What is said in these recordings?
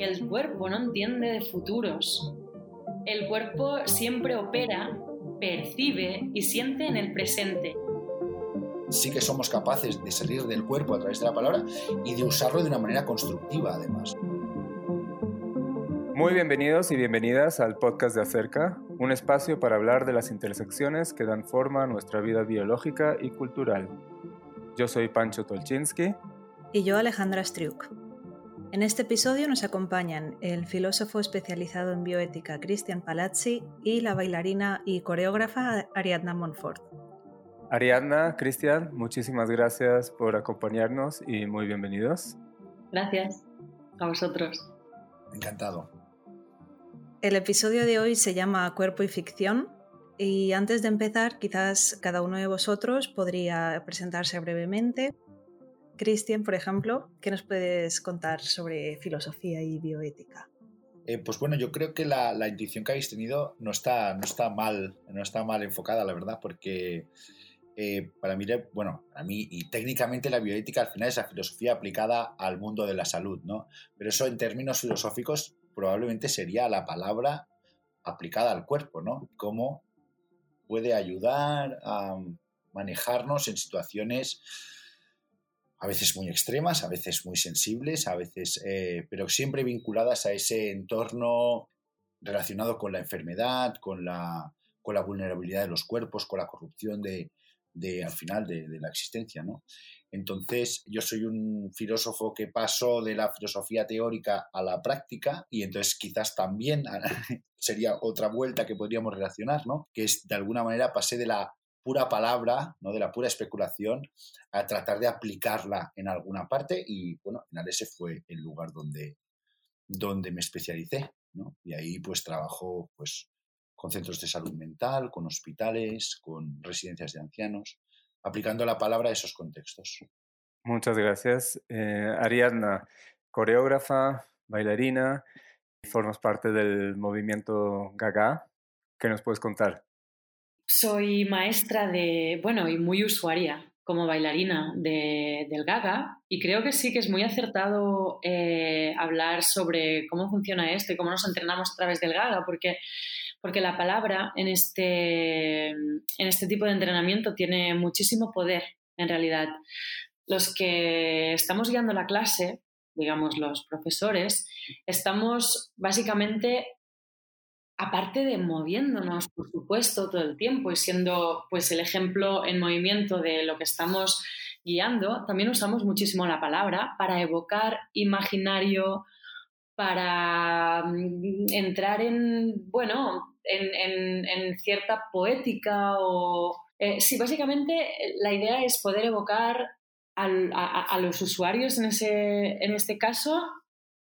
El cuerpo no entiende de futuros. El cuerpo siempre opera, percibe y siente en el presente. Sí que somos capaces de salir del cuerpo a través de la palabra y de usarlo de una manera constructiva, además. Muy bienvenidos y bienvenidas al podcast de Acerca, un espacio para hablar de las intersecciones que dan forma a nuestra vida biológica y cultural. Yo soy Pancho Tolchinsky. Y yo Alejandra Striuk. En este episodio nos acompañan el filósofo especializado en bioética Cristian Palazzi y la bailarina y coreógrafa Ariadna Monfort. Ariadna, Cristian, muchísimas gracias por acompañarnos y muy bienvenidos. Gracias a vosotros. Encantado. El episodio de hoy se llama Cuerpo y Ficción y antes de empezar quizás cada uno de vosotros podría presentarse brevemente Cristian, por ejemplo, ¿qué nos puedes contar sobre filosofía y bioética? Eh, pues bueno, yo creo que la, intuición que habéis tenido no está, no está mal, no está mal enfocada, la verdad, porque eh, para mí, bueno, a mí y técnicamente la bioética al final es la filosofía aplicada al mundo de la salud, ¿no? Pero eso en términos filosóficos probablemente sería la palabra aplicada al cuerpo, ¿no? Cómo puede ayudar a manejarnos en situaciones a veces muy extremas, a veces muy sensibles, a veces, eh, pero siempre vinculadas a ese entorno relacionado con la enfermedad, con la, con la vulnerabilidad de los cuerpos, con la corrupción de, al final de, la existencia, ¿no? Entonces, yo soy un filósofo que pasó de la filosofía teórica a la práctica y entonces quizás también sería otra vuelta que podríamos relacionar, ¿no? Que es, de alguna manera, pasé de la pura palabra, ¿no? de la pura especulación, a tratar de aplicarla en alguna parte y bueno, al final ese fue el lugar donde, donde me especialicé. ¿no? Y ahí pues trabajo pues, con centros de salud mental, con hospitales, con residencias de ancianos, aplicando la palabra a esos contextos. Muchas gracias. Eh, Ariadna, coreógrafa, bailarina, formas parte del movimiento Gaga. ¿Qué nos puedes contar? Soy maestra de, bueno, y muy usuaria como bailarina de, del Gaga y creo que sí que es muy acertado eh, hablar sobre cómo funciona esto y cómo nos entrenamos a través del Gaga, porque, porque la palabra en este, en este tipo de entrenamiento tiene muchísimo poder en realidad. Los que estamos guiando la clase, digamos los profesores, estamos básicamente aparte de moviéndonos, por supuesto, todo el tiempo y siendo pues el ejemplo en movimiento de lo que estamos guiando, también usamos muchísimo la palabra para evocar imaginario, para mm, entrar en, bueno, en, cierta poética o... Eh, sí, básicamente la idea es poder evocar a, los usuarios en, ese, en este caso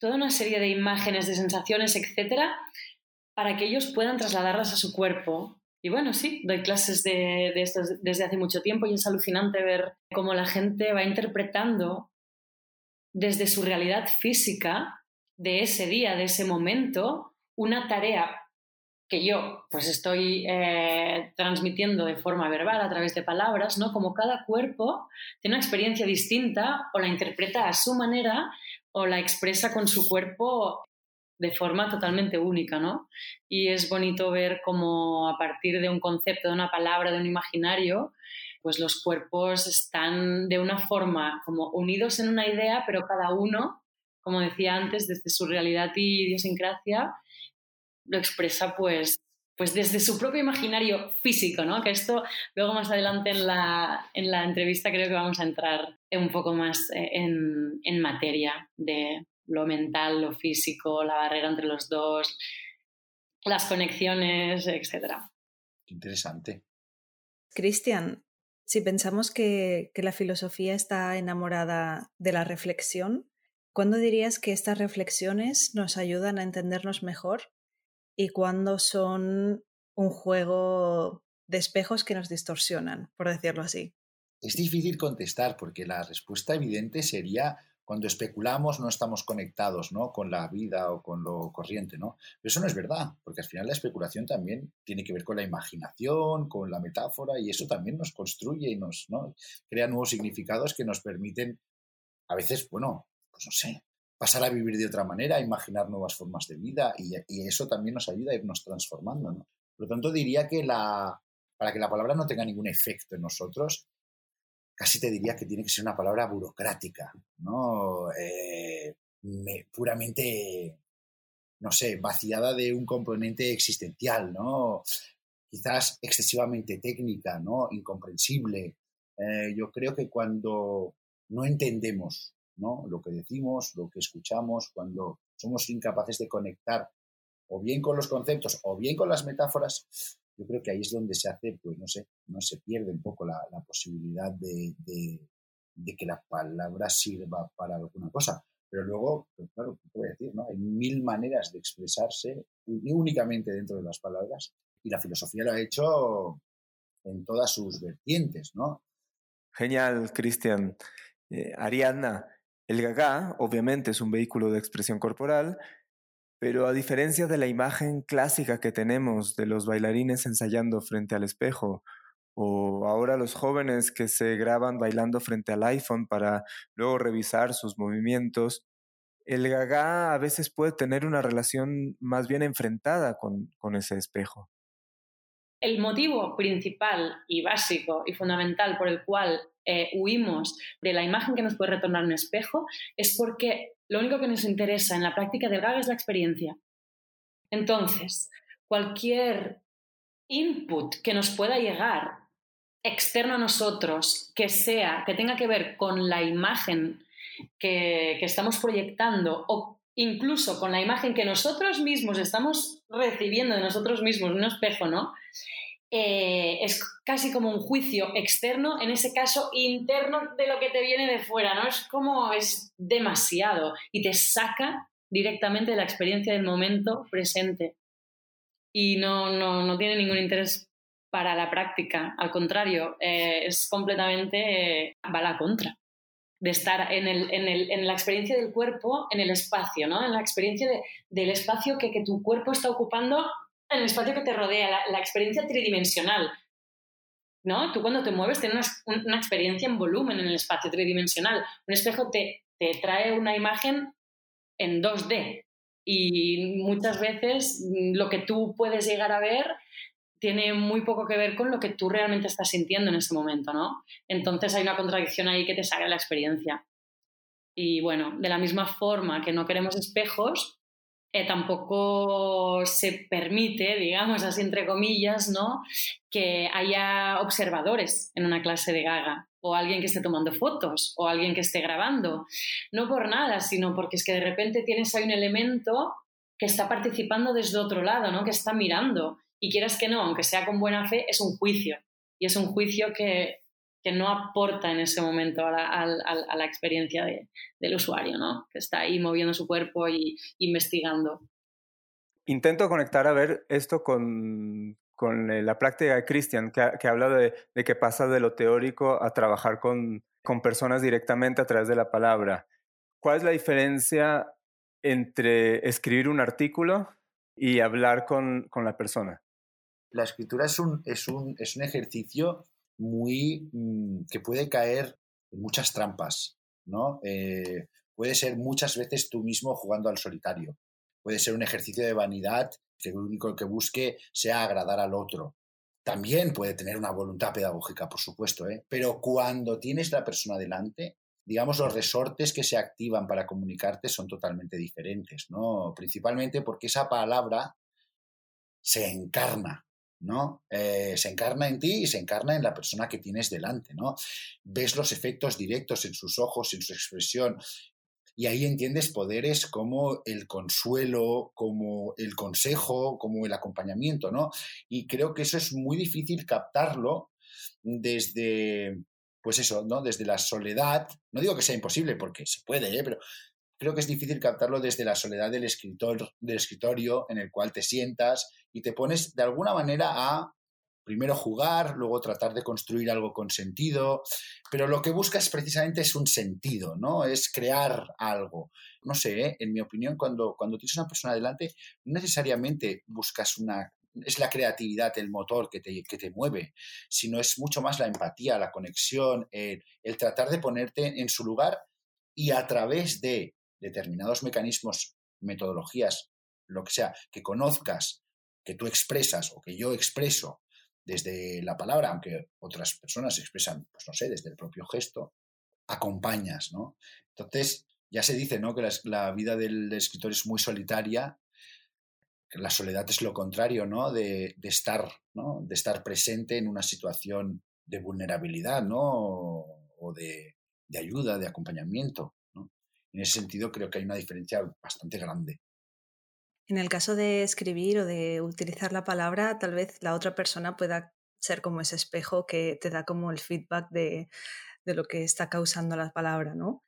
toda una serie de imágenes, de sensaciones, etcétera, para que ellos puedan trasladarlas a su cuerpo. Y bueno, sí, doy clases de, esto desde hace mucho tiempo y es alucinante ver cómo la gente va interpretando desde su realidad física de ese día, de ese momento, una tarea que yo pues estoy eh, transmitiendo de forma verbal a través de palabras, ¿no? Como cada cuerpo tiene una experiencia distinta o la interpreta a su manera o la expresa con su cuerpo de forma totalmente única, ¿no? Y es bonito ver cómo a partir de un concepto, de una palabra, de un imaginario, pues los cuerpos están de una forma como unidos en una idea, pero cada uno, como decía antes, desde su realidad y idiosincrasia, lo expresa pues, pues desde su propio imaginario físico, ¿no? Que esto luego más adelante en la, en la entrevista creo que vamos a entrar un poco más eh, en, en materia de, lo mental, lo físico, la barrera entre los dos, las conexiones, etc. Interesante. Cristian, si pensamos que, que, la filosofía está enamorada de la reflexión, ¿cuándo dirías que estas reflexiones nos ayudan a entendernos mejor y cuándo son un juego de espejos que nos distorsionan, por decirlo así? Es difícil contestar porque la respuesta evidente sería cuando especulamos no estamos conectados ¿no? con la vida o con lo corriente, ¿no? Pero eso no es verdad, porque al final la especulación también tiene que ver con la imaginación, con la metáfora, y eso también nos construye y nos crea nuevos significados que nos permiten, a veces, bueno, pues no sé, pasar a vivir de otra manera, imaginar nuevas formas de vida y, eso también nos ayuda a irnos transformando. ¿no? Por lo tanto, diría que la, para que la palabra no tenga ningún efecto en nosotros, casi te diría que tiene que ser una palabra burocrática, ¿no? Eh, puramente, no sé, vaciada de un componente existencial, ¿no? Quizás excesivamente técnica, ¿no? Incomprensible. Eh, yo creo que cuando no entendemos ¿no? lo que decimos, lo que escuchamos, cuando somos incapaces de conectar o bien con los conceptos o bien con las metáforas, yo creo que ahí es donde se hace, pues no sé, no se pierde un poco la, posibilidad de, que la palabra sirva para alguna cosa. Pero luego, pues claro, ¿qué decir? No? Hay mil maneras de expresarse, únicamente dentro de las palabras, y la filosofía lo ha hecho en todas sus vertientes, ¿no? Genial, Cristian. Eh, Ariadna, el gagá obviamente es un vehículo de expresión corporal, pero a diferencia de la imagen clásica que tenemos de los bailarines ensayando frente al espejo, o ahora los jóvenes que se graban bailando frente al iPhone para luego revisar sus movimientos, el gaga a veces puede tener una relación más bien enfrentada con, ese espejo. El motivo principal y básico y fundamental por el cual eh, huimos de la imagen que nos puede retornar un espejo es porque lo único que nos interesa en la práctica del gag es la experiencia. Entonces, cualquier input que nos pueda llegar externo a nosotros, que sea, que tenga que ver con la imagen que, que estamos proyectando o incluso con la imagen que nosotros mismos estamos recibiendo de nosotros mismos, un espejo, ¿no? Eh, es casi como un juicio externo, en ese caso interno de lo que te viene de fuera, ¿no? Es como es demasiado y te saca directamente de la experiencia del momento presente y no, no, no tiene ningún interés para la práctica, al contrario, eh, es completamente, eh, va a la contra de estar en, el, en, el, en, la experiencia del cuerpo, en el espacio, ¿no? En la experiencia del espacio que, que, tu cuerpo está ocupando en el espacio que te rodea, la, experiencia tridimensional. ¿no? Tú cuando te mueves tienes una, experiencia en volumen en el espacio tridimensional. Un espejo te, te trae una imagen en 2D y muchas veces lo que tú puedes llegar a ver tiene muy poco que ver con lo que tú realmente estás sintiendo en ese momento, ¿no? Entonces hay una contradicción ahí que te saca la experiencia. Y bueno, de la misma forma que no queremos espejos, eh, tampoco se permite, digamos así entre comillas, ¿no? que haya observadores en una clase de gaga o alguien que esté tomando fotos o alguien que esté grabando. No por nada, sino porque es que de repente tienes ahí un elemento que está participando desde otro lado, ¿no? que está mirando. Y quieras que no, aunque sea con buena fe, es un juicio. Y es un juicio que, que no aporta en ese momento a la, experiencia del usuario, ¿no? que está ahí moviendo su cuerpo y investigando. Intento conectar a ver esto con, con eh, la práctica de Christian, que, que habla de, de, que pasa de lo teórico a trabajar con, con personas directamente a través de la palabra. ¿Cuál es la diferencia entre escribir un artículo y hablar con, con la persona? La escritura es un, es un, es un ejercicio muy mm, que puede caer en muchas trampas, ¿no? Eh, puede ser muchas veces tú mismo jugando al solitario. Puede ser un ejercicio de vanidad que lo único que busque sea agradar al otro. También puede tener una voluntad pedagógica, por supuesto, ¿eh? pero cuando tienes la persona delante, digamos, los resortes que se activan para comunicarte son totalmente diferentes, ¿no? Principalmente porque esa palabra se encarna ¿no? Eh, se encarna en ti y se encarna en la persona que tienes delante, ¿no? Ves los efectos directos en sus ojos, en su expresión, y ahí entiendes poderes como el consuelo, como el consejo, como el acompañamiento, ¿no? Y creo que eso es muy difícil captarlo desde, pues eso, ¿no? Desde la soledad. No digo que sea imposible, porque se puede, ¿eh? pero creo que es difícil captarlo desde la soledad del, escritor, del escritorio en el cual te sientas y te pones de alguna manera a primero jugar, luego tratar de construir algo con sentido, pero lo que buscas precisamente es un sentido, ¿no? Es crear algo. No sé, ¿eh? en mi opinión, cuando, cuando tienes una persona delante, no necesariamente buscas una... Es la creatividad el motor que te, que te mueve, sino es mucho más la empatía, la conexión, el tratar de ponerte en su lugar y a través de determinados mecanismos, metodologías, lo que sea, que conozcas, que tú expresas o que yo expreso desde la palabra, aunque otras personas expresan, pues no sé, desde el propio gesto, acompañas, ¿no? Entonces, ya se dice, ¿no? Que la, vida del escritor es muy solitaria, la soledad es lo contrario, ¿no? De, estar, ¿no? De estar presente en una situación de vulnerabilidad, ¿no? O de, ayuda, de acompañamiento. En ese sentido creo que hay una diferencia bastante grande. En el caso de escribir o de utilizar la palabra, tal vez la otra persona pueda ser como ese espejo que te da como el feedback de, lo que está causando la palabra, ¿no?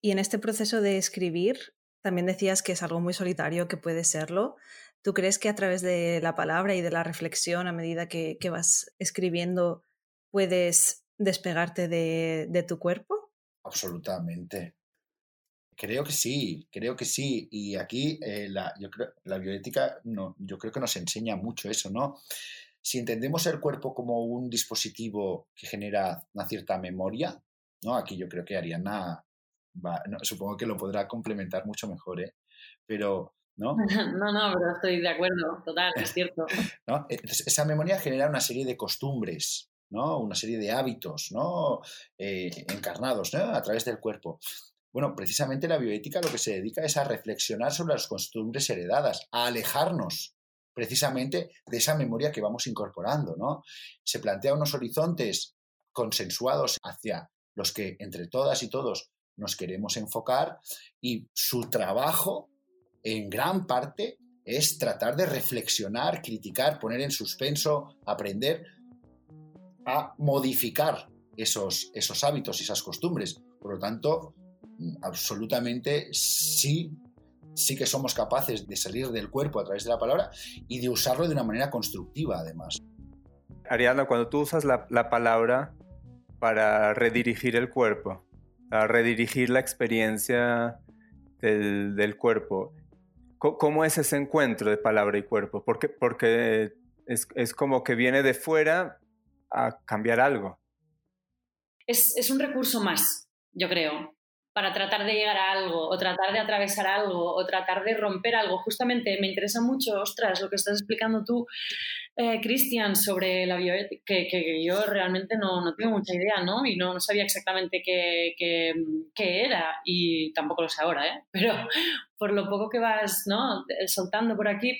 Y en este proceso de escribir, también decías que es algo muy solitario, que puede serlo. ¿Tú crees que a través de la palabra y de la reflexión, a medida que, vas escribiendo, puedes despegarte de, de tu cuerpo? Absolutamente. Creo que sí, creo que sí. Y aquí eh, la, yo creo, la bioética no, yo creo que nos enseña mucho eso, ¿no? Si entendemos el cuerpo como un dispositivo que genera una cierta memoria, ¿no? Aquí yo creo que Ariana va, supongo que lo podrá complementar mucho mejor, ¿eh? Pero, ¿no? No, no, pero estoy de acuerdo, total, es cierto. ¿No? esa memoria genera una serie de costumbres, ¿no? Una serie de hábitos, ¿no? Eh, encarnados, ¿no? A través del cuerpo. Bueno, precisamente la bioética lo que se dedica es a reflexionar sobre las costumbres heredadas, a alejarnos precisamente de esa memoria que vamos incorporando, ¿no? Se plantea unos horizontes consensuados hacia los que entre todas y todos nos queremos enfocar y su trabajo en gran parte es tratar de reflexionar, criticar, poner en suspenso, aprender a modificar esos, esos hábitos y esas costumbres. Por lo tanto, absolutamente sí, sí que somos capaces de salir del cuerpo a través de la palabra y de usarlo de una manera constructiva, además. Ariana, cuando tú usas la, palabra para redirigir el cuerpo, para redirigir la experiencia del, cuerpo, ¿cómo es ese encuentro de palabra y cuerpo? Porque, porque es, es como que viene de fuera a cambiar algo. Es, es, un recurso más, yo creo para tratar de llegar a algo o tratar de atravesar algo o tratar de romper algo. Justamente me interesa mucho, ostras, lo que estás explicando tú, eh, Cristian, sobre la bioética, que, yo realmente no, no, tengo mucha idea, ¿no? Y no, sabía exactamente qué, qué, era y tampoco lo sé ahora, ¿eh? Pero por lo poco que vas, ¿no? Soltando por aquí,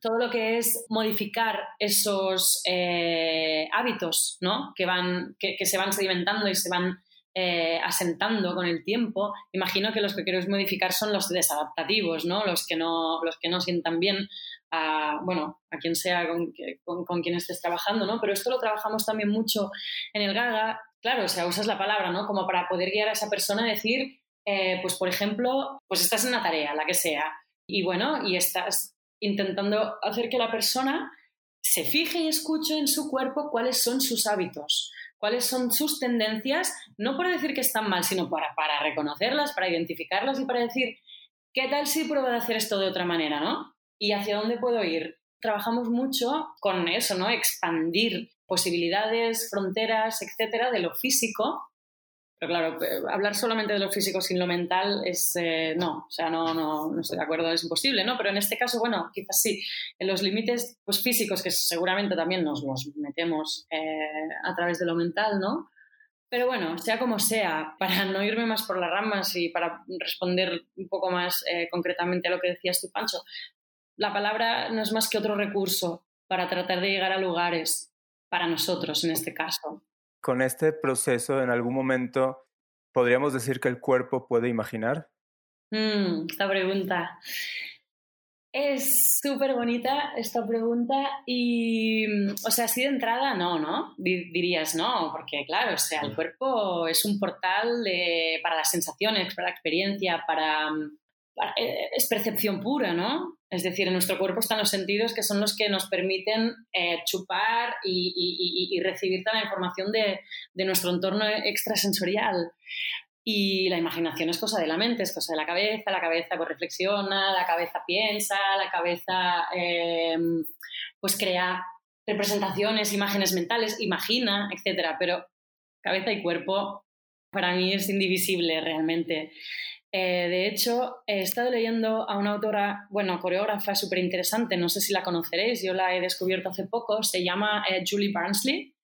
todo lo que es modificar esos eh, hábitos, ¿no? Que, van, que, que se van sedimentando y se van eh, asentando con el tiempo, imagino que los que queréis modificar son los desadaptativos, ¿no? Los que no, los que no sientan bien a, bueno, a quien sea con, con, quien estés trabajando, ¿no? Pero esto lo trabajamos también mucho en el Gaga, claro, o sea, usas la palabra, ¿no? Como para poder guiar a esa persona a decir, eh, pues por ejemplo, pues estás en una tarea, la que sea, y bueno, y estás intentando hacer que la persona se fije y escuche en su cuerpo cuáles son sus hábitos cuáles son sus tendencias, no por decir que están mal, sino para, para reconocerlas, para identificarlas y para decir, ¿qué tal si pruebo de hacer esto de otra manera, no? ¿Y hacia dónde puedo ir? Trabajamos mucho con eso, ¿no? Expandir posibilidades, fronteras, etcétera, de lo físico pero claro, eh, hablar solamente de lo físico sin lo mental es, eh, no, o sea, no, no, no, estoy de acuerdo, es imposible, ¿no? Pero en este caso, bueno, quizás sí, en los límites pues, físicos, que seguramente también nos los metemos eh, a través de lo mental, ¿no? Pero bueno, sea como sea, para no irme más por las ramas y para responder un poco más concretamente a lo que decías tú, Pancho, la palabra no es más que otro recurso para tratar de llegar a lugares, para nosotros en este caso con este proceso, en algún momento, ¿podríamos decir que el cuerpo puede imaginar? Mm, esta pregunta. Es súper bonita esta pregunta y, mm, o sea, así de entrada no, ¿no? Dirías no, porque claro, o sea, el cuerpo es un portal para las sensaciones, para la experiencia, para, mm, es percepción pura, ¿no? Es decir, en nuestro cuerpo están los sentidos que son los que nos permiten eh, chupar y, recibir toda la información de, nuestro entorno extrasensorial. Y la imaginación es cosa de la mente, es cosa de la cabeza, la cabeza pues reflexiona, la cabeza piensa, la cabeza em, pues crea representaciones, imágenes mentales, imagina, etc. Pero cabeza y cuerpo para mí es indivisible realmente. Eh, de hecho, he estado leyendo a una autora, bueno, coreógrafa súper interesante, no sé si la conoceréis, yo la he descubierto hace poco, se llama eh, Julie Barnsley.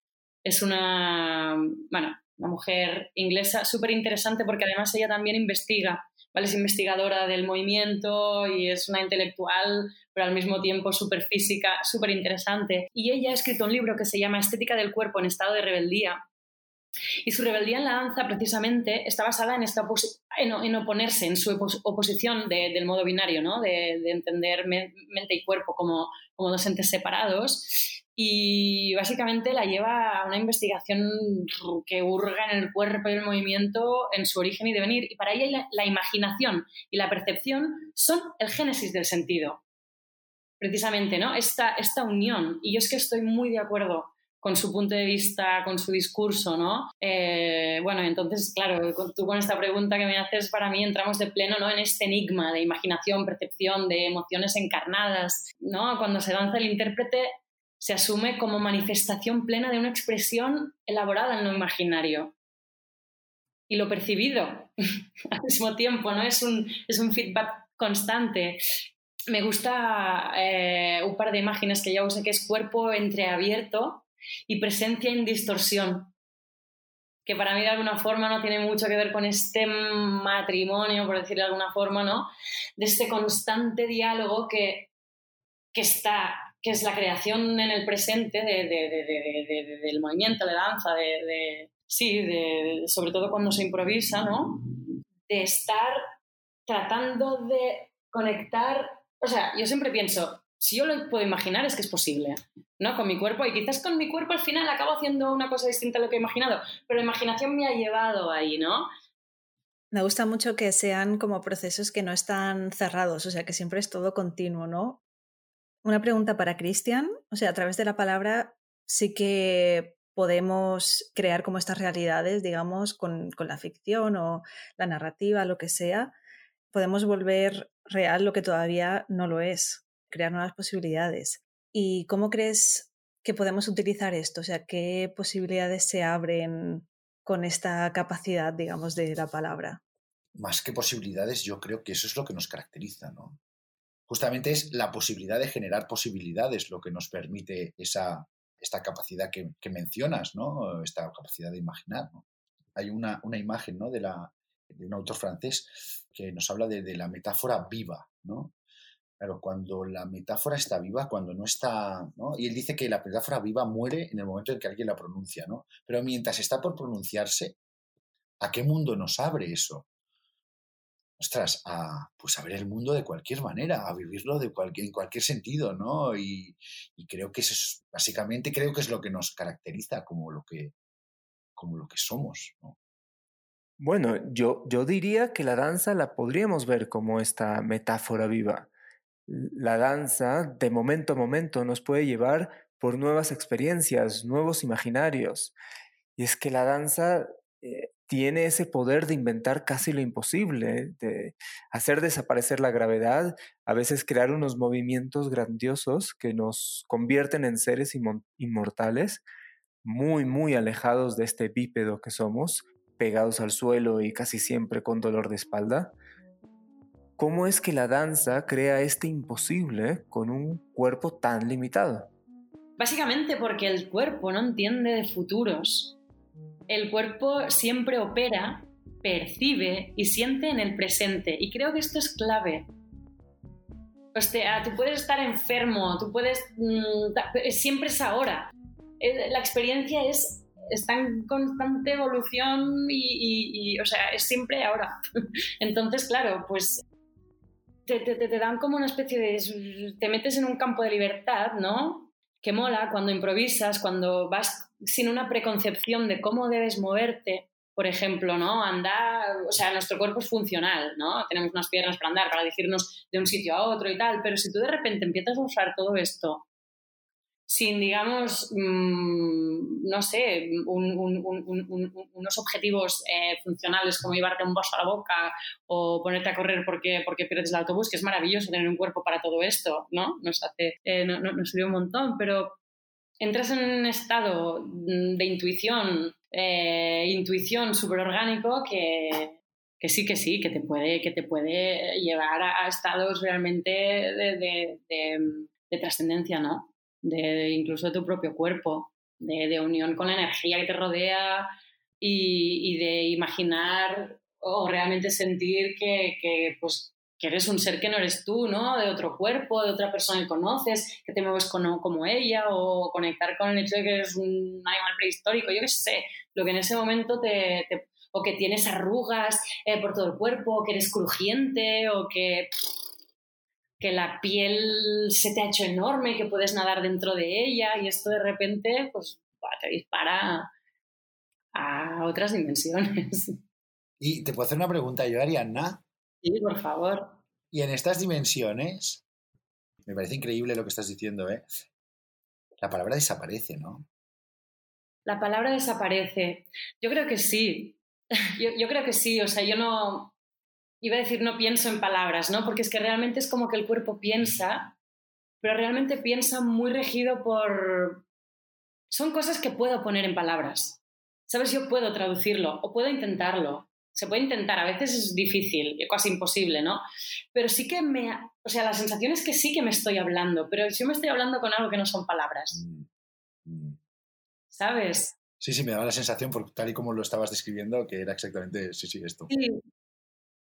Es una, bueno, una mujer inglesa súper interesante porque además ella también investiga, ¿vale? Es investigadora del movimiento y es una intelectual, pero al mismo tiempo súper física, súper interesante. Y ella ha escrito un libro que se llama Estética del cuerpo en estado de rebeldía, y su rebeldía en la danza precisamente está basada en, esta en, oponerse, en su oposición del modo binario, ¿no? de, entender mente y cuerpo como, como dos entes separados. Y básicamente la lleva a una investigación que hurga en el cuerpo y el movimiento, en su origen y devenir. Y para ella la, la imaginación y la percepción son el génesis del sentido. Precisamente, ¿no? Esta, esta unión. Y yo es que estoy muy de acuerdo con su punto de vista, con su discurso, ¿no? Eh, bueno, entonces, claro, tú con esta pregunta que me haces, para mí entramos de pleno ¿no? en este enigma de imaginación, percepción, de emociones encarnadas, ¿no? Cuando se danza el intérprete se asume como manifestación plena de una expresión elaborada en lo imaginario. Y lo percibido al mismo tiempo, ¿no? Es un, es un feedback constante. Me gusta eh, un par de imágenes que ya usé, que es cuerpo entreabierto, y presencia en distorsión, que para mí de alguna forma no tiene mucho que ver con este matrimonio, por decirlo de alguna forma, ¿no? De este constante diálogo que, que está, que es la creación en el presente de, del movimiento, de danza, de, sí, sobre todo cuando se improvisa, ¿no? De estar tratando de conectar, o sea, yo siempre pienso, si yo lo puedo imaginar es que es posible, ¿no? Con mi cuerpo y quizás con mi cuerpo al final acabo haciendo una cosa distinta a lo que he imaginado, pero la imaginación me ha llevado ahí, ¿no? Me gusta mucho que sean como procesos que no están cerrados, o sea, que siempre es todo continuo, ¿no? Una pregunta para Cristian, o sea, a través de la palabra sí que podemos crear como estas realidades, digamos, con, con la ficción o la narrativa, lo que sea, podemos volver real lo que todavía no lo es crear nuevas posibilidades. ¿Y cómo crees que podemos utilizar esto? O sea, ¿qué posibilidades se abren con esta capacidad, digamos, de la palabra? Más que posibilidades, yo creo que eso es lo que nos caracteriza, ¿no? Justamente es la posibilidad de generar posibilidades lo que nos permite esa, esta capacidad que, mencionas, ¿no? Esta capacidad de imaginar, Hay una, una imagen, ¿no? De, la, de un autor francés que nos habla de, de la metáfora viva, ¿no? Claro, cuando la metáfora está viva, cuando no está, ¿no? Y él dice que la metáfora viva muere en el momento en que alguien la pronuncia, ¿no? Pero mientras está por pronunciarse, ¿a qué mundo nos abre eso? Ostras, a, pues a ver el mundo de cualquier manera, a vivirlo de cualquier, en cualquier sentido, ¿no? Y, creo que eso es, básicamente creo que es lo que nos caracteriza como lo que, como lo que somos, ¿no? Bueno, yo, yo diría que la danza la podríamos ver como esta metáfora viva la danza de momento a momento nos puede llevar por nuevas experiencias, nuevos imaginarios. Y es que la danza eh, tiene ese poder de inventar casi lo imposible, de hacer desaparecer la gravedad, a veces crear unos movimientos grandiosos que nos convierten en seres inmortales, muy, muy alejados de este bípedo que somos, pegados al suelo y casi siempre con dolor de espalda. ¿Cómo es que la danza crea este imposible con un cuerpo tan limitado? Básicamente porque el cuerpo no entiende de futuros. El cuerpo siempre opera, percibe y siente en el presente. Y creo que esto es clave. O sea, tú puedes estar enfermo, tú puedes... Mm, siempre es ahora. Eh, la experiencia es está en constante evolución y, y, o sea, es siempre ahora. Entonces, claro, pues te, dan como una especie de... te metes en un campo de libertad, ¿no? Que mola cuando improvisas, cuando vas sin una preconcepción de cómo debes moverte, por ejemplo, ¿no? Andar, o sea, nuestro cuerpo es funcional, ¿no? Tenemos unas piernas para andar, para dirigirnos de un sitio a otro y tal, pero si tú de repente empiezas a usar todo esto sin, digamos, mm, no sé, unos objetivos eh, funcionales como llevarte un vaso a la boca o ponerte a correr porque, porque pierdes el autobús, que es maravilloso tener un cuerpo para todo esto, ¿no? Nos, hace, eh, nos sirve un montón, pero entras en un estado de intuición, eh, intuición súper orgánico que, que sí, que sí, que te puede, que te puede llevar a, estados realmente de, de, trascendencia, ¿no? De, incluso de tu propio cuerpo, de, unión con la energía que te rodea y, y de imaginar o realmente sentir que, que, pues, que eres un ser que no eres tú, ¿no? De otro cuerpo, de otra persona que conoces, que te mueves como, como ella, o conectar con el hecho de que eres un animal prehistórico, yo qué sé, lo que en ese momento te, o que tienes arrugas eh, por todo el cuerpo, o que eres crujiente, o que, que la piel se te ha hecho enorme, que puedes nadar dentro de ella, y esto de repente, pues, te dispara a otras dimensiones. Y te puedo hacer una pregunta yo, Arianna. Sí, por favor. Y en estas dimensiones, me parece increíble lo que estás diciendo, ¿eh? La palabra desaparece, ¿no? La palabra desaparece. Yo creo que sí. Yo, yo, creo que sí. O sea, yo no. Iba a decir no pienso en palabras, ¿no? Porque es que realmente es como que el cuerpo piensa, pero realmente piensa muy regido por. Son cosas que puedo poner en palabras. ¿Sabes? Yo puedo traducirlo o puedo intentarlo se puede intentar, a veces es difícil, casi imposible, ¿no? Pero sí que me, o sea, la sensación es que sí que me estoy hablando, pero yo me estoy hablando con algo que no son palabras. Mm, mm. ¿Sabes? Sí, sí, me daba la sensación, por, tal y como lo estabas describiendo, que era exactamente, sí, sí, esto. Sí.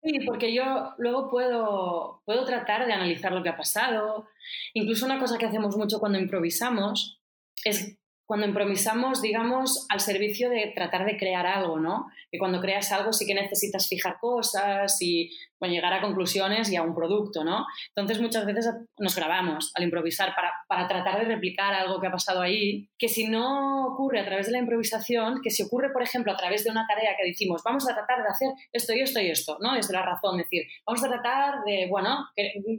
Sí, porque yo luego puedo, puedo tratar de analizar lo que ha pasado. Incluso una cosa que hacemos mucho cuando improvisamos es cuando improvisamos, digamos, al servicio de tratar de crear algo, ¿no? Que cuando creas algo sí que necesitas fijar cosas y bueno, llegar a conclusiones y a un producto, ¿no? Entonces muchas veces nos grabamos al improvisar para, para, tratar de replicar algo que ha pasado ahí, que si no ocurre a través de la improvisación, que si ocurre, por ejemplo, a través de una tarea que decimos, vamos a tratar de hacer esto y esto y esto, ¿no? Desde la razón, decir, vamos a tratar de, bueno,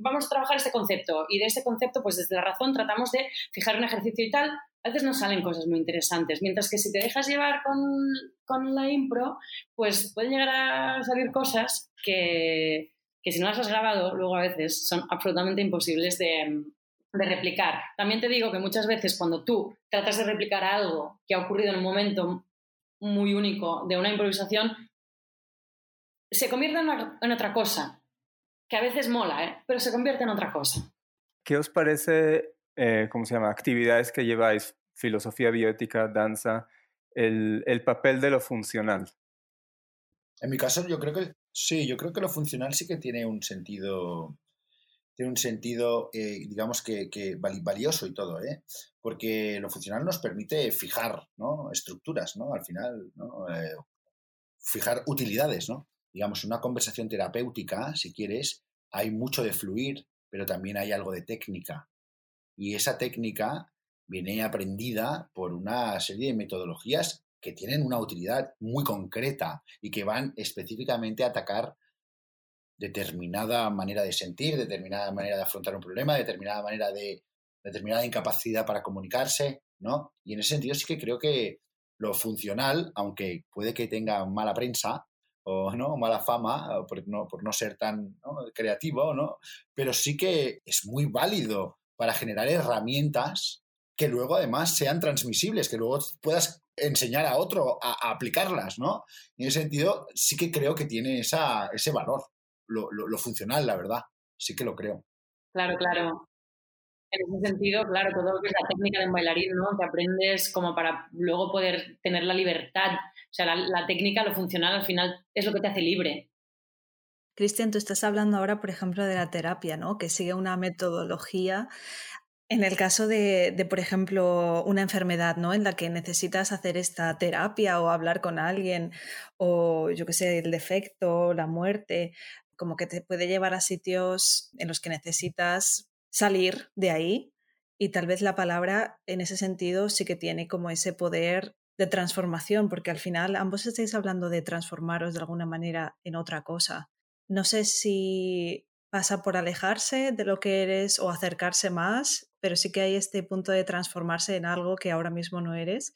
vamos a trabajar este concepto y de este concepto, pues desde la razón tratamos de fijar un ejercicio y tal, a veces no salen cosas muy interesantes, mientras que si te dejas llevar con, la impro, pues pueden llegar a salir cosas que, si no las has grabado, luego a veces son absolutamente imposibles de, replicar. También te digo que muchas veces cuando tú tratas de replicar algo que ha ocurrido en un momento muy único de una improvisación, se convierte en, otra cosa, que a veces mola, ¿eh? pero se convierte en otra cosa. ¿Qué os parece eh, ¿cómo se llama? Actividades que lleváis, filosofía bioética, danza, el, el, papel de lo funcional. En mi caso, yo creo que sí, yo creo que lo funcional sí que tiene un sentido, tiene un sentido, eh, digamos que, valioso y todo, ¿eh? Porque lo funcional nos permite fijar, ¿no? Estructuras, ¿no? Al final. Eh, fijar utilidades, ¿no? Digamos, una conversación terapéutica, si quieres, hay mucho de fluir, pero también hay algo de técnica, y esa técnica viene aprendida por una serie de metodologías que tienen una utilidad muy concreta y que van específicamente a atacar determinada manera de sentir, determinada manera de afrontar un problema, determinada manera de determinada incapacidad para comunicarse, ¿no? Y en ese sentido sí que creo que lo funcional, aunque puede que tenga mala prensa o no mala fama por no, por no ser tan creativo, ¿no? Pero sí que es muy válido para generar herramientas que luego además sean transmisibles, que luego puedas enseñar a otro a, aplicarlas, ¿no? en ese sentido, sí que creo que tiene esa, ese valor, lo, lo, funcional, la verdad, sí que lo creo. Claro, claro. En ese sentido, claro, todo lo que es la técnica de un bailarín, ¿no? Que aprendes como para luego poder tener la libertad. O sea, la, la técnica, lo funcional, al final es lo que te hace libre. Cristian, tú estás hablando ahora, por ejemplo, de la terapia, ¿no? Que sigue una metodología. En el caso de, por ejemplo, una enfermedad, ¿no? En la que necesitas hacer esta terapia o hablar con alguien, o yo qué sé, el defecto, la muerte, como que te puede llevar a sitios en los que necesitas salir de ahí. Y tal vez la palabra en ese sentido sí que tiene como ese poder de transformación, porque al final ambos estáis hablando de transformaros de alguna manera en otra cosa. No sé si pasa por alejarse de lo que eres o acercarse más, pero sí que hay este punto de transformarse en algo que ahora mismo no eres.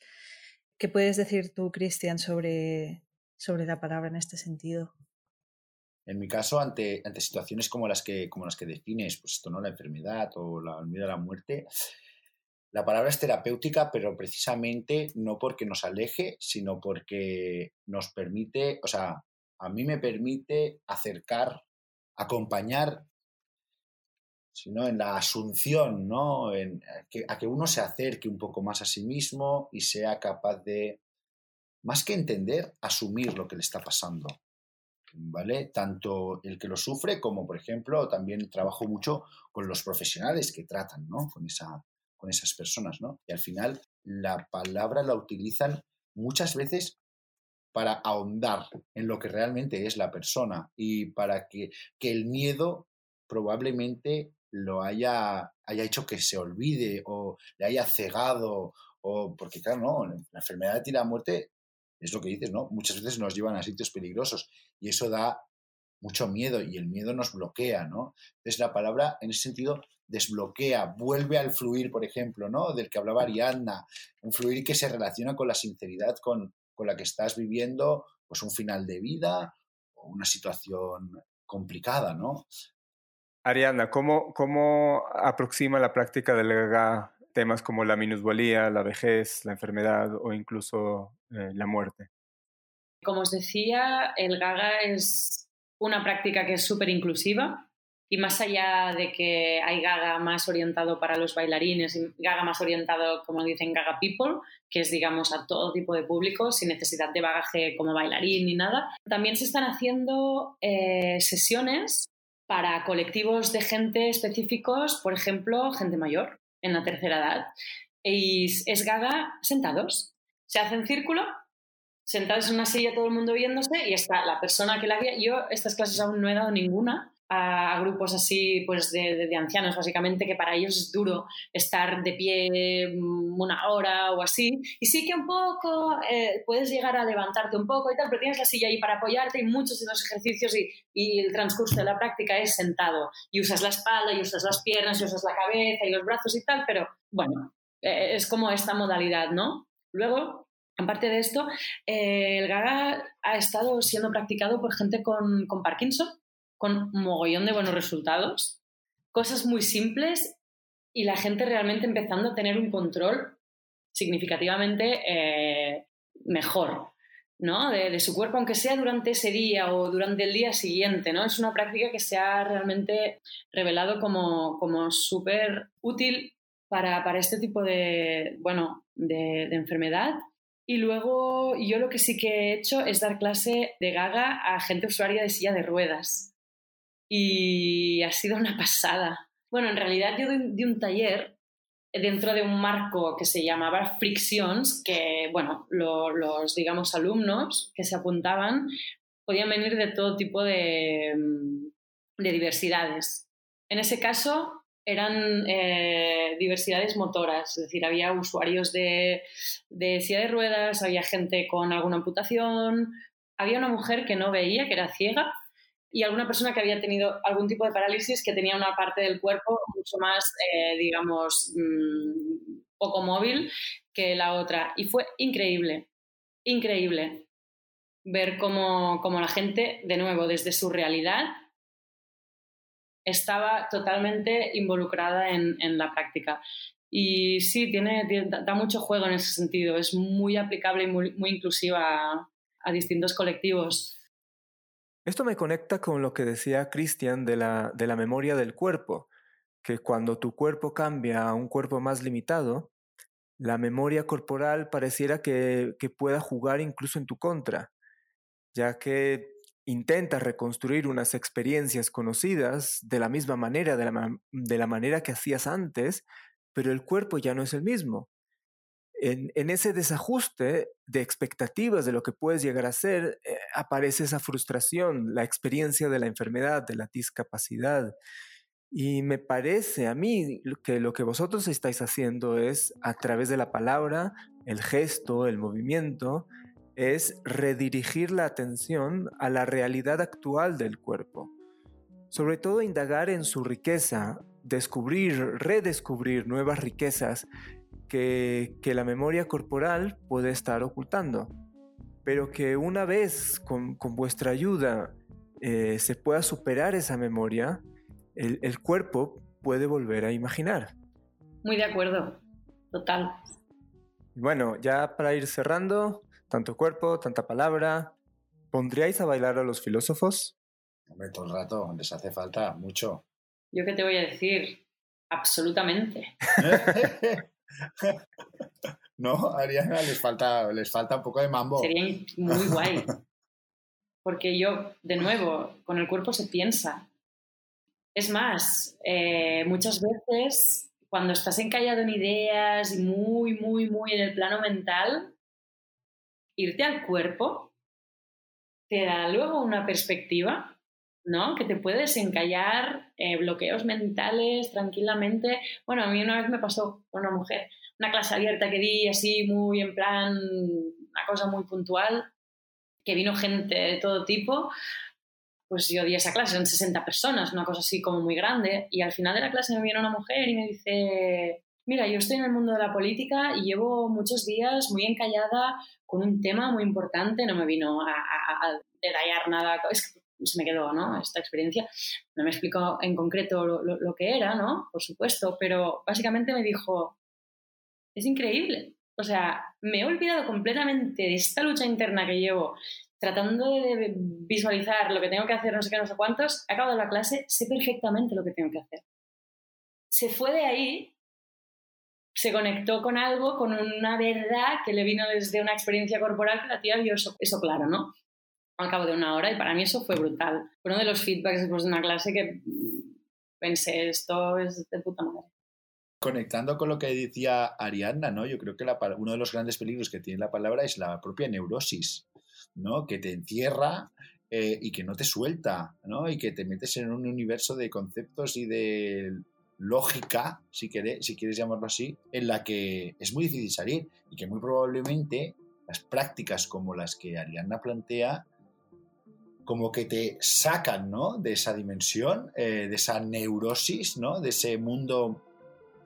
¿Qué puedes decir tú, Cristian, sobre, sobre la palabra en este sentido? En mi caso, ante, ante situaciones como las, que, como las que defines, pues esto no, la enfermedad o la, miedo a la muerte, la palabra es terapéutica, pero precisamente no porque nos aleje, sino porque nos permite, o sea, a mí me permite acercar, acompañar, sino en la asunción, ¿no? En, a que uno se acerque un poco más a sí mismo y sea capaz de, más que entender, asumir lo que le está pasando. ¿Vale? Tanto el que lo sufre como, por ejemplo, también trabajo mucho con los profesionales que tratan, ¿no? Con, esa, con esas personas, ¿no? Y al final la palabra la utilizan muchas veces para ahondar en lo que realmente es la persona y para que, el miedo probablemente lo haya, haya hecho que se olvide o le haya cegado o porque claro, no, la enfermedad y la muerte es lo que dices, ¿no? Muchas veces nos llevan a sitios peligrosos y eso da mucho miedo y el miedo nos bloquea, ¿no? Entonces la palabra en ese sentido desbloquea, vuelve al fluir, por ejemplo, ¿no? Del que hablaba Ariadna, un fluir que se relaciona con la sinceridad con, con la que estás viviendo pues un final de vida o una situación complicada, ¿no? Ariana, ¿cómo, cómo aproxima la práctica del gaga temas como la minusvalía, la vejez, la enfermedad o incluso eh, la muerte? Como os decía, el gaga es una práctica que es súper inclusiva y más allá de que hay gaga más orientado para los bailarines y gaga más orientado, como dicen, gaga people, que es, digamos, a todo tipo de público, sin necesidad de bagaje como bailarín ni nada, también se están haciendo eh, sesiones para colectivos de gente específicos, por ejemplo, gente mayor, en la tercera edad. Es gaga sentados. Se hace en círculo, sentados en una silla, todo el mundo viéndose, y está la persona que la guía. Yo estas clases aún no he dado ninguna, a, grupos así pues de, de, ancianos básicamente que para ellos es duro estar de pie mm, una hora o así. Y sí que un poco eh, puedes llegar a levantarte un poco y tal pero tienes la silla ahí para apoyarte y muchos de los ejercicios y, y el transcurso de la práctica es sentado. Y usas la espalda y usas las piernas y usas la cabeza y los brazos y tal pero bueno eh, es como esta modalidad ¿no? luego Aparte de esto, eh, el Gaga ha estado siendo practicado por gente con, con Parkinson con mogollón de buenos resultados, cosas muy simples y la gente realmente empezando a tener un control significativamente eh, mejor. ¿no? De, su cuerpo, aunque sea durante ese día o durante el día siguiente. ¿no? Es una práctica que se ha realmente revelado como, como súper útil para, para, este tipo de, bueno, de, de, enfermedad. Y luego yo lo que sí que he hecho es dar clase de gaga a gente usuaria de silla de ruedas y ha sido una pasada. Bueno, en realidad yo di un taller dentro de un marco que se llamaba Frictions, que, bueno, los, digamos, alumnos que se apuntaban podían venir de todo tipo de, mm, de diversidades. En ese caso eran eh, diversidades motoras, es decir, había usuarios de, de silla de ruedas, había gente con alguna amputación, había una mujer que no veía, que era ciega, y alguna persona que había tenido algún tipo de parálisis que tenía una parte del cuerpo mucho más, eh, digamos, mm, poco móvil que la otra. Y fue increíble, increíble ver cómo, la gente, de nuevo, desde su realidad, estaba totalmente involucrada en, la práctica. Y sí, tiene, da mucho juego en ese sentido, es muy aplicable y muy, muy inclusiva a distintos colectivos. Esto me conecta con lo que decía Cristian de la, de la memoria del cuerpo, que cuando tu cuerpo cambia a un cuerpo más limitado, la memoria corporal pareciera que, que pueda jugar incluso en tu contra, ya que intentas reconstruir unas experiencias conocidas de la misma manera, de la, de la manera que hacías antes, pero el cuerpo ya no es el mismo en, ese desajuste de expectativas de lo que puedes llegar a ser, eh, aparece esa frustración, la experiencia de la enfermedad, de la discapacidad. Y me parece a mí que lo que vosotros estáis haciendo es, a través de la palabra, el gesto, el movimiento, es redirigir la atención a la realidad actual del cuerpo. Sobre todo indagar en su riqueza, descubrir, redescubrir nuevas riquezas que, la memoria corporal puede estar ocultando, pero que una vez con, vuestra ayuda eh, se pueda superar esa memoria, el, el cuerpo puede volver a imaginar. Muy de acuerdo, total. Bueno, ya para ir cerrando, tanto cuerpo, tanta palabra, ¿Pondríais a bailar a los filósofos? Hombre, todo el rato, les hace falta mucho. ¿Yo qué te voy a decir? Absolutamente. no, Ariana, les falta, les falta un poco de mambo. Sería muy guay. Porque yo, de nuevo, con el cuerpo se piensa. Es más, eh, muchas veces cuando estás encallado en ideas y muy, muy, muy en el plano mental, irte al cuerpo te da luego una perspectiva, ¿no? Que te puedes encallar eh, bloqueos mentales tranquilamente. Bueno, a mí una vez me pasó con una mujer, una clase abierta que di así muy en plan, una cosa muy puntual, que vino gente de todo tipo. Pues yo di esa clase, eran 60 personas, una cosa así como muy grande, y al final de la clase me viene una mujer y me dice, mira, yo estoy en el mundo de la política y llevo muchos días muy encallada con un tema muy importante, no me vino a, a, detallar nada, es que se me quedó, ¿no? Esta experiencia. No me explicó en concreto lo, lo, que era, ¿no? Por supuesto, pero básicamente me dijo, es increíble. O sea, me he olvidado completamente de esta lucha interna que llevo tratando de visualizar lo que tengo que hacer, no sé qué, no sé cuántos, he acabado la clase, sé perfectamente lo que tengo que hacer. Se fue de ahí se conectó con algo, con una verdad que le vino desde una experiencia corporal que la tía vio eso, claro, ¿no? Al cabo de una hora y para mí eso fue brutal. Fue uno de los feedbacks después de una clase que pensé, esto es de puta madre. Conectando con lo que decía Ariadna, ¿no? Yo creo que uno de los grandes peligros que tiene la palabra es la propia neurosis, ¿no? Que te encierra eh, y que no te suelta, ¿no? Y que te metes en un universo de conceptos y de lógica, si, si quieres llamarlo así, en la que es muy difícil salir y que muy probablemente las prácticas como las que Arianna plantea como que te sacan ¿no? de esa dimensión, eh, de esa neurosis, ¿no? de ese mundo,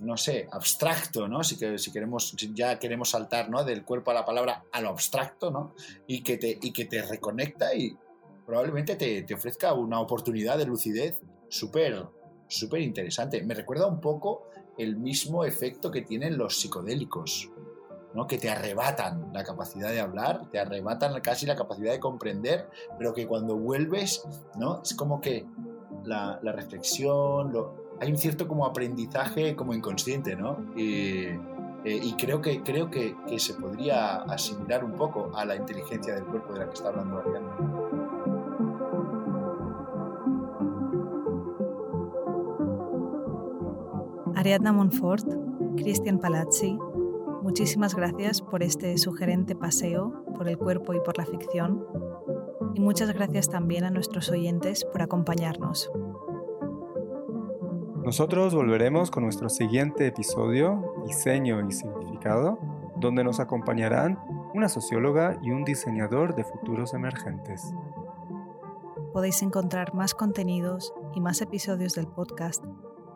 no sé, abstracto, ¿no? si, que, si queremos, ya queremos saltar ¿no? del cuerpo a la palabra a lo abstracto, ¿no? y, que te, y que te reconecta y probablemente te, te ofrezca una oportunidad de lucidez súper súper interesante. Me recuerda un poco el mismo efecto que tienen los psicodélicos, ¿no? que te arrebatan la capacidad de hablar, te arrebatan casi la capacidad de comprender, pero que cuando vuelves, ¿no? es como que la, reflexión, hay un cierto como aprendizaje como inconsciente, ¿no? Eh, y creo, que, creo que, que, se podría asimilar un poco a la inteligencia del cuerpo de la que está hablando Ariana. Ariadna Monfort, Cristian Palazzi, muchísimas gracias por este sugerente paseo por el cuerpo y por la ficción. Y muchas gracias también a nuestros oyentes por acompañarnos. Nosotros volveremos con nuestro siguiente episodio, Diseño y Significado, donde nos acompañarán una socióloga y un diseñador de futuros emergentes. Podéis encontrar más contenidos y más episodios del podcast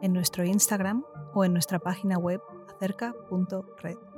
en nuestro Instagram o en nuestra página web acerca.red.